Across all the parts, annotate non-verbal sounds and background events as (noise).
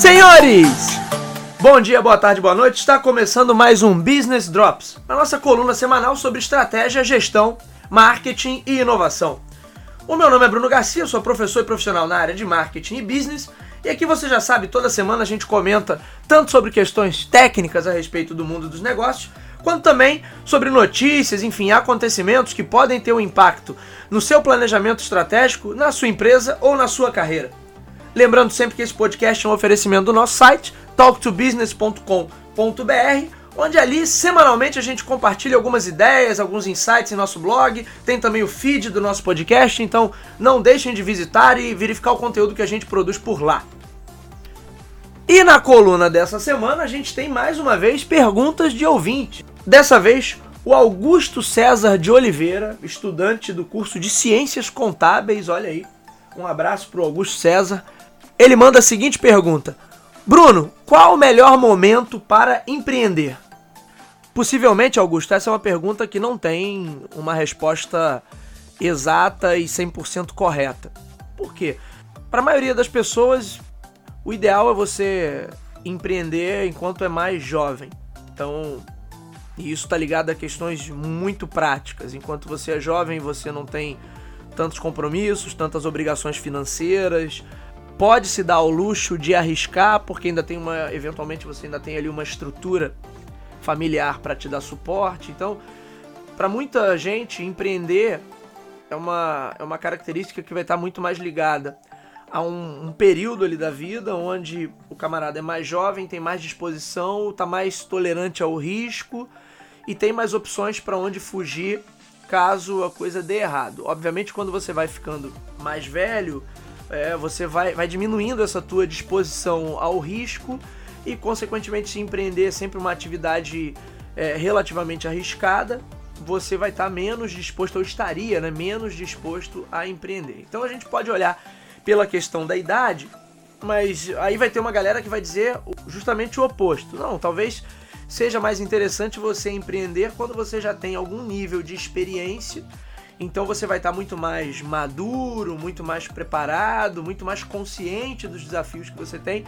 Senhores! Bom dia, boa tarde, boa noite. Está começando mais um Business Drops, a nossa coluna semanal sobre estratégia, gestão, marketing e inovação. O meu nome é Bruno Garcia, sou professor e profissional na área de marketing e business. E aqui você já sabe, toda semana a gente comenta tanto sobre questões técnicas a respeito do mundo dos negócios, quanto também sobre notícias, enfim, acontecimentos que podem ter um impacto no seu planejamento estratégico, na sua empresa ou na sua carreira. Lembrando sempre que esse podcast é um oferecimento do nosso site, talktobusiness.com.br, onde ali semanalmente a gente compartilha algumas ideias, alguns insights em nosso blog, tem também o feed do nosso podcast, então não deixem de visitar e verificar o conteúdo que a gente produz por lá. E na coluna dessa semana a gente tem mais uma vez perguntas de ouvinte. Dessa vez, o Augusto César de Oliveira, estudante do curso de Ciências Contábeis, olha aí, um abraço para o Augusto César ele manda a seguinte pergunta: Bruno, qual o melhor momento para empreender? Possivelmente, Augusto, essa é uma pergunta que não tem uma resposta exata e 100% correta. Por quê? Para a maioria das pessoas, o ideal é você empreender enquanto é mais jovem. Então, isso está ligado a questões muito práticas. Enquanto você é jovem, você não tem tantos compromissos, tantas obrigações financeiras, pode se dar ao luxo de arriscar, porque ainda tem uma. Eventualmente você ainda tem ali uma estrutura familiar para te dar suporte. Então, para muita gente, empreender é uma, é uma característica que vai estar muito mais ligada a um, um, período ali da vida onde o camarada é mais jovem, tem mais disposição, está mais tolerante ao risco e tem mais opções para onde fugir caso a coisa dê errado. Obviamente, quando você vai ficando mais velho, é, você vai, vai diminuindo essa tua disposição ao risco e, consequentemente, se empreender é sempre uma atividade é, relativamente arriscada, você vai estar tá menos disposto, ou estaria né, menos disposto a empreender. Então a gente pode olhar pela questão da idade, mas aí vai ter uma galera que vai dizer justamente o oposto. Não, talvez seja mais interessante você empreender quando você já tem algum nível de experiência então você vai estar muito mais maduro, muito mais preparado, muito mais consciente dos desafios que você tem.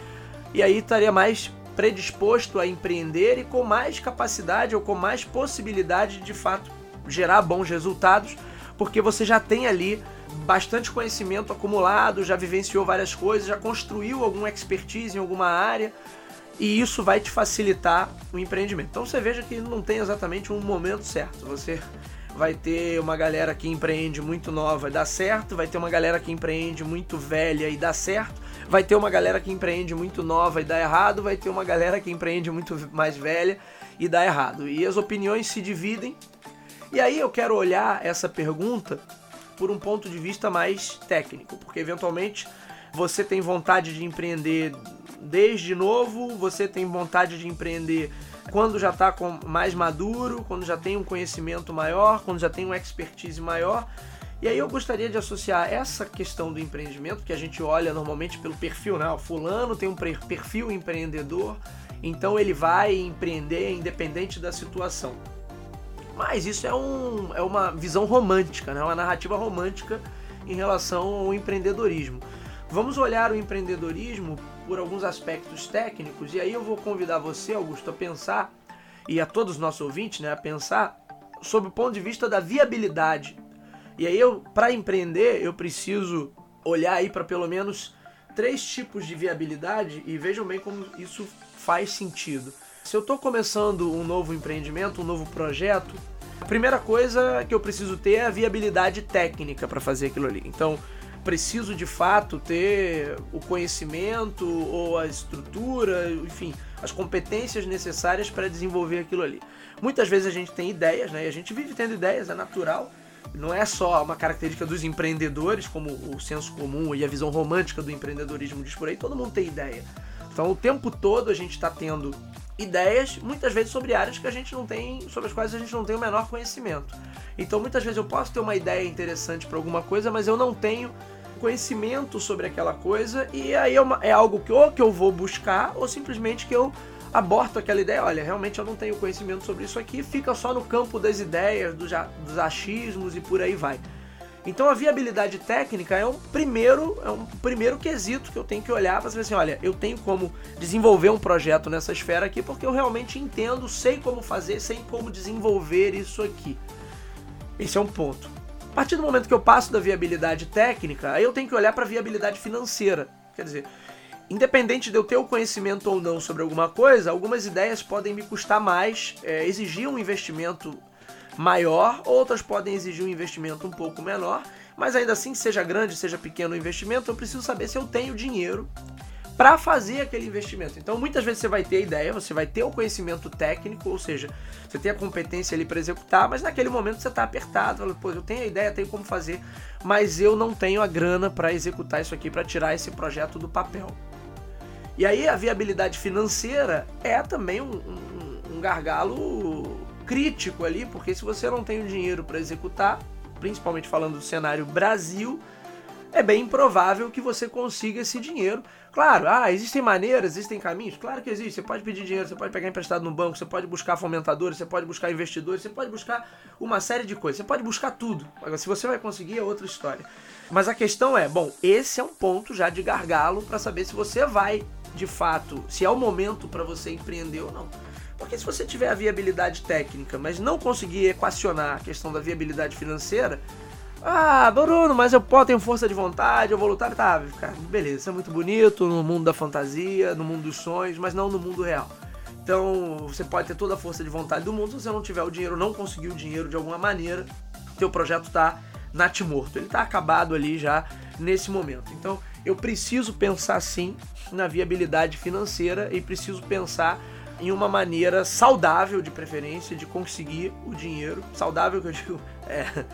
E aí estaria mais predisposto a empreender e com mais capacidade ou com mais possibilidade de, de fato gerar bons resultados, porque você já tem ali bastante conhecimento acumulado, já vivenciou várias coisas, já construiu alguma expertise em alguma área e isso vai te facilitar o empreendimento. Então você veja que não tem exatamente um momento certo. Você vai ter uma galera que empreende muito nova e dá certo, vai ter uma galera que empreende muito velha e dá certo, vai ter uma galera que empreende muito nova e dá errado, vai ter uma galera que empreende muito mais velha e dá errado. E as opiniões se dividem. E aí eu quero olhar essa pergunta por um ponto de vista mais técnico, porque eventualmente você tem vontade de empreender desde novo, você tem vontade de empreender quando já está mais maduro, quando já tem um conhecimento maior, quando já tem uma expertise maior. E aí eu gostaria de associar essa questão do empreendimento, que a gente olha normalmente pelo perfil, né? O fulano tem um perfil empreendedor, então ele vai empreender independente da situação. Mas isso é, um, é uma visão romântica, né? uma narrativa romântica em relação ao empreendedorismo. Vamos olhar o empreendedorismo por alguns aspectos técnicos, e aí eu vou convidar você, Augusto, a pensar, e a todos os nossos ouvintes, né, a pensar sobre o ponto de vista da viabilidade. E aí eu, para empreender, eu preciso olhar aí para pelo menos três tipos de viabilidade e vejam bem como isso faz sentido. Se eu estou começando um novo empreendimento, um novo projeto, a primeira coisa que eu preciso ter é a viabilidade técnica para fazer aquilo ali. Então, preciso de fato ter o conhecimento ou a estrutura, enfim, as competências necessárias para desenvolver aquilo ali. Muitas vezes a gente tem ideias, né? E a gente vive tendo ideias, é natural. Não é só uma característica dos empreendedores, como o senso comum e a visão romântica do empreendedorismo diz por aí, todo mundo tem ideia. Então o tempo todo a gente está tendo ideias, muitas vezes sobre áreas que a gente não tem, sobre as quais a gente não tem o menor conhecimento. Então muitas vezes eu posso ter uma ideia interessante para alguma coisa, mas eu não tenho conhecimento sobre aquela coisa e aí é, uma, é algo que ou que eu vou buscar ou simplesmente que eu aborto aquela ideia. Olha, realmente eu não tenho conhecimento sobre isso aqui, fica só no campo das ideias, dos, dos achismos e por aí vai. Então a viabilidade técnica é um primeiro, é um primeiro quesito que eu tenho que olhar para saber assim, olha, eu tenho como desenvolver um projeto nessa esfera aqui porque eu realmente entendo, sei como fazer, sei como desenvolver isso aqui. Esse é um ponto. A partir do momento que eu passo da viabilidade técnica, aí eu tenho que olhar para a viabilidade financeira. Quer dizer, independente de eu ter o conhecimento ou não sobre alguma coisa, algumas ideias podem me custar mais, é, exigir um investimento maior, outras podem exigir um investimento um pouco menor, mas ainda assim, seja grande, seja pequeno o investimento, eu preciso saber se eu tenho dinheiro para fazer aquele investimento. Então, muitas vezes você vai ter a ideia, você vai ter o conhecimento técnico, ou seja, você tem a competência ali para executar, mas naquele momento você está apertado, fala, pô, eu tenho a ideia, tenho como fazer, mas eu não tenho a grana para executar isso aqui, para tirar esse projeto do papel. E aí a viabilidade financeira é também um, um, um gargalo crítico ali, porque se você não tem o dinheiro para executar, principalmente falando do cenário Brasil, é bem improvável que você consiga esse dinheiro. Claro, ah, existem maneiras, existem caminhos? Claro que existe. Você pode pedir dinheiro, você pode pegar emprestado no banco, você pode buscar fomentadores, você pode buscar investidores, você pode buscar uma série de coisas, você pode buscar tudo. Agora, se você vai conseguir, é outra história. Mas a questão é, bom, esse é um ponto já de gargalo para saber se você vai, de fato, se é o momento para você empreender ou não. Porque se você tiver a viabilidade técnica, mas não conseguir equacionar a questão da viabilidade financeira, ah, Bruno, mas eu posso, tenho força de vontade, eu vou lutar, tá, cara, beleza, isso é muito bonito no mundo da fantasia, no mundo dos sonhos, mas não no mundo real. Então, você pode ter toda a força de vontade do mundo, se você não tiver o dinheiro, não conseguir o dinheiro de alguma maneira, teu projeto tá natimorto, ele tá acabado ali já nesse momento. Então, eu preciso pensar sim na viabilidade financeira e preciso pensar em uma maneira saudável, de preferência, de conseguir o dinheiro. Saudável que eu digo, (laughs) é,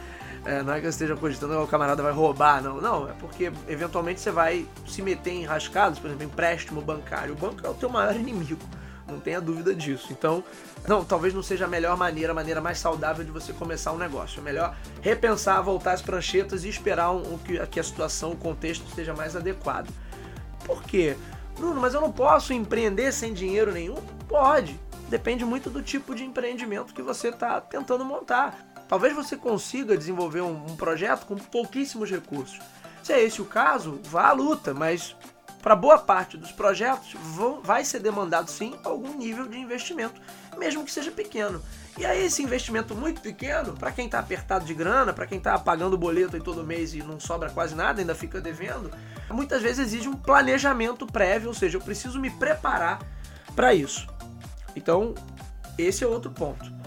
é, não é que eu esteja cogitando que o camarada vai roubar, não. Não, é porque eventualmente você vai se meter em rascados, por exemplo, empréstimo bancário. O banco é o teu maior (laughs) inimigo, não tenha dúvida disso. Então, não, talvez não seja a melhor maneira, a maneira mais saudável de você começar um negócio. É melhor repensar, voltar as pranchetas e esperar um, um, que, que a situação, o contexto esteja mais adequado. Por quê? Bruno, mas eu não posso empreender sem dinheiro nenhum? Pode. Depende muito do tipo de empreendimento que você está tentando montar. Talvez você consiga desenvolver um, um, projeto com pouquíssimos recursos. Se é esse o caso, vá à luta, mas para boa parte dos projetos vão, vai ser demandado sim algum nível de investimento, mesmo que seja pequeno. E aí esse investimento muito pequeno, para quem está apertado de grana, para quem está pagando o boleto aí todo mês e não sobra quase nada, ainda fica devendo, muitas vezes exige um planejamento prévio, ou seja, eu preciso me preparar para isso. Então, esse é outro ponto.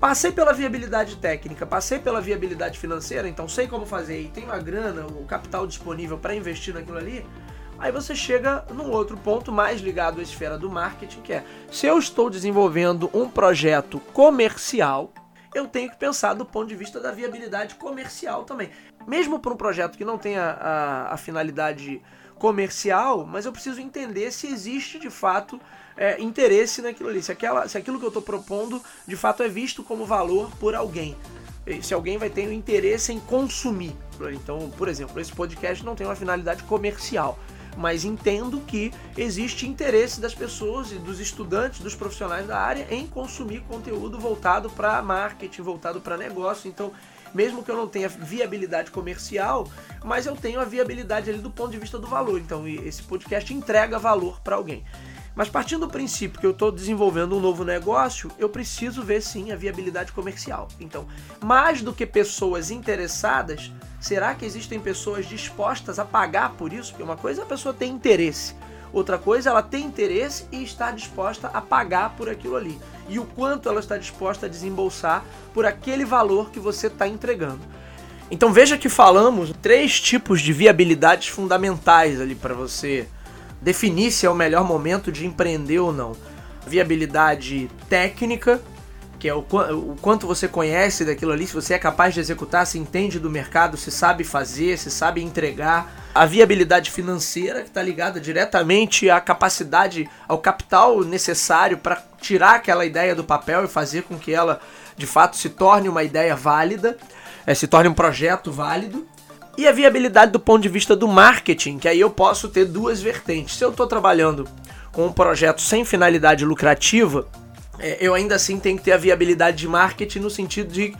Passei pela viabilidade técnica, passei pela viabilidade financeira, então sei como fazer e tenho a grana, o capital disponível para investir naquilo ali. Aí você chega num outro ponto mais ligado à esfera do marketing, que é se eu estou desenvolvendo um projeto comercial, eu tenho que pensar do ponto de vista da viabilidade comercial também. Mesmo para um projeto que não tenha a, a finalidade comercial, mas eu preciso entender se existe de fato é, interesse naquilo ali, se, aquela, se aquilo que eu estou propondo de fato é visto como valor por alguém. Se alguém vai ter um interesse em consumir. Então, por exemplo, esse podcast não tem uma finalidade comercial mas entendo que existe interesse das pessoas e dos estudantes, dos profissionais da área em consumir conteúdo voltado para marketing, voltado para negócio. Então, mesmo que eu não tenha viabilidade comercial, mas eu tenho a viabilidade ali do ponto de vista do valor. Então, esse podcast entrega valor para alguém. Mas partindo do princípio que eu estou desenvolvendo um novo negócio, eu preciso ver sim a viabilidade comercial. Então, mais do que pessoas interessadas, será que existem pessoas dispostas a pagar por isso? Porque uma coisa é a pessoa ter interesse, outra coisa ela tem interesse e está disposta a pagar por aquilo ali. E o quanto ela está disposta a desembolsar por aquele valor que você está entregando. Então veja que falamos três tipos de viabilidades fundamentais ali para você definir se é o melhor momento de empreender ou não. Viabilidade técnica, que é o, o, quanto você conhece daquilo ali, se você é capaz de executar, se entende do mercado, se sabe fazer, se sabe entregar. A viabilidade financeira, que está ligada diretamente à capacidade, ao capital necessário para tirar aquela ideia do papel e fazer com que ela de fato se torne uma ideia válida, é, se torne um projeto válido. E a viabilidade do ponto de vista do marketing, que aí eu posso ter duas vertentes. Se eu estou trabalhando com um projeto sem finalidade lucrativa, é, eu ainda assim tenho que ter a viabilidade de marketing no sentido de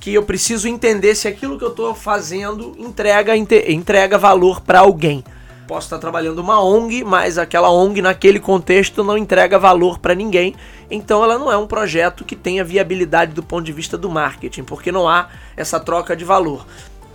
que eu preciso entender se aquilo que eu estou fazendo entrega, entrega valor para alguém. Posso estar trabalhando uma ONG, mas aquela ONG naquele contexto não entrega valor para ninguém, então ela não é um projeto que tenha viabilidade do ponto de vista do marketing, porque não há essa troca de valor.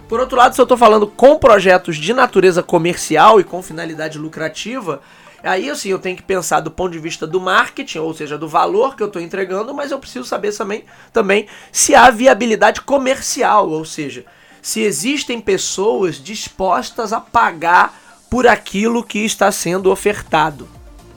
Por outro lado, se eu estou falando com projetos de natureza comercial e com finalidade lucrativa, Aí, assim, eu tenho que pensar do ponto de vista do marketing, ou seja, do valor que eu estou entregando, mas eu preciso saber também, também se há viabilidade comercial, ou seja, se existem pessoas dispostas a pagar por aquilo que está sendo ofertado.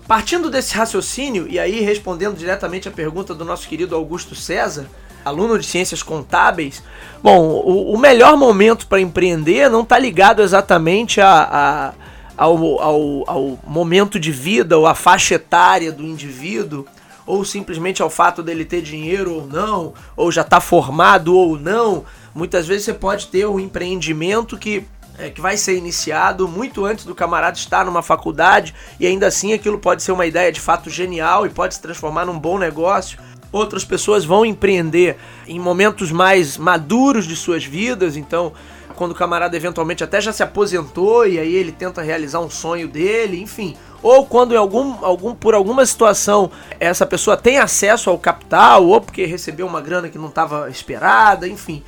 Partindo desse raciocínio, e aí respondendo diretamente a pergunta do nosso querido Augusto César, aluno de ciências contábeis, bom, o, o melhor momento para empreender não está ligado exatamente a, a ao, ao, ao momento de vida ou à faixa etária do indivíduo, ou simplesmente ao fato dele ter dinheiro ou não, ou já está formado ou não. Muitas vezes você pode ter um empreendimento que é, que vai ser iniciado muito antes do camarada estar numa faculdade e ainda assim aquilo pode ser uma ideia de fato genial e pode se transformar num bom negócio. Outras pessoas vão empreender em momentos mais maduros de suas vidas, então quando o camarada eventualmente até já se aposentou e aí ele tenta realizar um sonho dele, enfim. Ou quando algum, algum, por alguma situação essa pessoa tem acesso ao capital, ou porque recebeu uma grana que não estava esperada, enfim.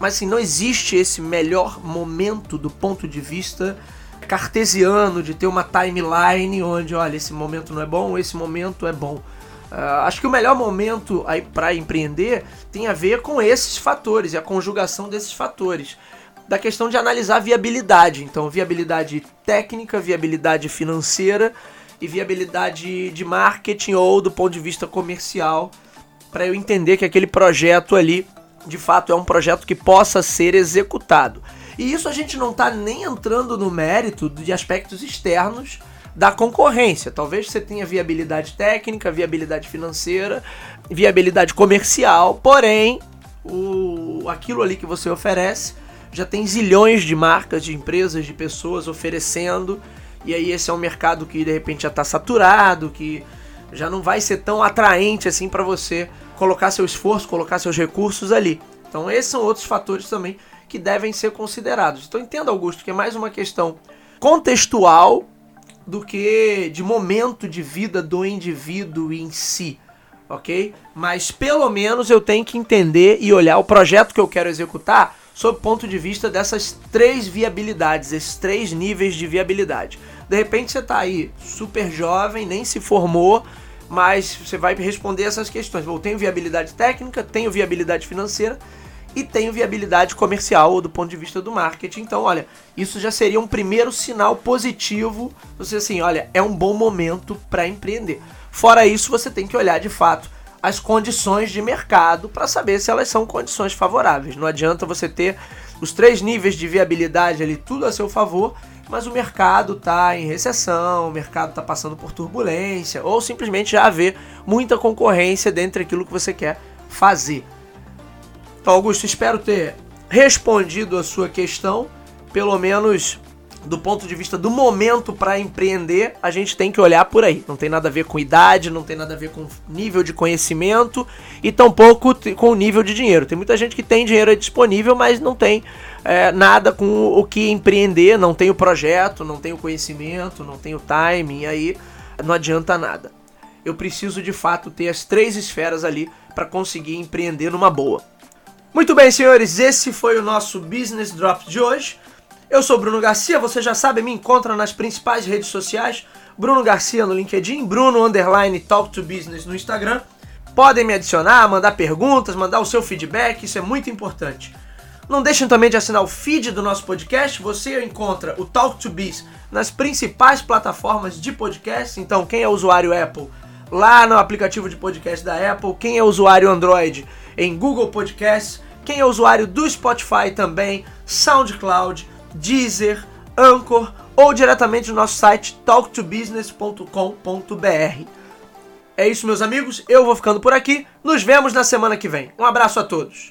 Mas assim, não existe esse melhor momento do ponto de vista cartesiano de ter uma timeline onde, olha, esse momento não é bom, esse momento é bom. Uh, acho que o melhor momento aí para empreender tem a ver com esses fatores e a conjugação desses fatores da questão de analisar viabilidade. Então, viabilidade técnica, viabilidade financeira e viabilidade de marketing ou do ponto de vista comercial, para eu entender que aquele projeto ali, de fato, é um projeto que possa ser executado. E isso a gente não está nem entrando no mérito de aspectos externos da concorrência. Talvez você tenha viabilidade técnica, viabilidade financeira, viabilidade comercial, porém, o, aquilo ali que você oferece já tem zilhões de marcas, de empresas, de pessoas oferecendo. E aí esse é um mercado que de repente já está saturado, que já não vai ser tão atraente assim para você colocar seu esforço, colocar seus recursos ali. Então esses são outros fatores também que devem ser considerados. Então entenda, Augusto, que é mais uma questão contextual do que de momento de vida do indivíduo em si, ok? Mas pelo menos eu tenho que entender e olhar o projeto que eu quero executar sob o ponto de vista dessas três viabilidades, esses três níveis de viabilidade. De repente você está aí super jovem, nem se formou, mas você vai responder essas questões. Bom, tenho viabilidade técnica, tenho viabilidade financeira e tenho viabilidade comercial ou do ponto de vista do marketing. Então, olha, isso já seria um primeiro sinal positivo. Você assim, olha, é um bom momento para empreender. Fora isso, você tem que olhar de fato as condições de mercado para saber se elas são condições favoráveis. Não adianta você ter os três níveis de viabilidade ali tudo a seu favor, mas o mercado está em recessão, o mercado está passando por turbulência, ou simplesmente já haver muita concorrência dentro daquilo que você quer fazer. Então, Augusto, espero ter respondido a sua questão, pelo menos do ponto de vista do momento para empreender, a gente tem que olhar por aí. Não tem nada a ver com idade, não tem nada a ver com nível de conhecimento e tampouco com nível de dinheiro. Tem muita gente que tem dinheiro disponível, mas não tem é, nada com o que empreender, não tem o projeto, não tem o conhecimento, não tem o timing, aí não adianta nada. Eu preciso de fato ter as três esferas ali para conseguir empreender numa boa. Muito bem, senhores, esse foi o nosso Business Drop de hoje. Eu sou Bruno Garcia, você já sabe, me encontra nas principais redes sociais. Bruno Garcia no LinkedIn, Bruno Underline Talk to Business no Instagram. Podem me adicionar, mandar perguntas, mandar o seu feedback, isso é muito importante. Não deixem também de assinar o feed do nosso podcast. Você encontra o Talk to Biz nas principais plataformas de podcast. Então, quem é usuário Apple, lá no aplicativo de podcast da Apple. Quem é usuário Android, em Google Podcasts. Quem é usuário do Spotify também, SoundCloud, Deezer, Anchor ou diretamente no nosso site talktobusiness.com.br. É isso, meus amigos. Eu vou ficando por aqui. Nos vemos na semana que vem. Um abraço a todos.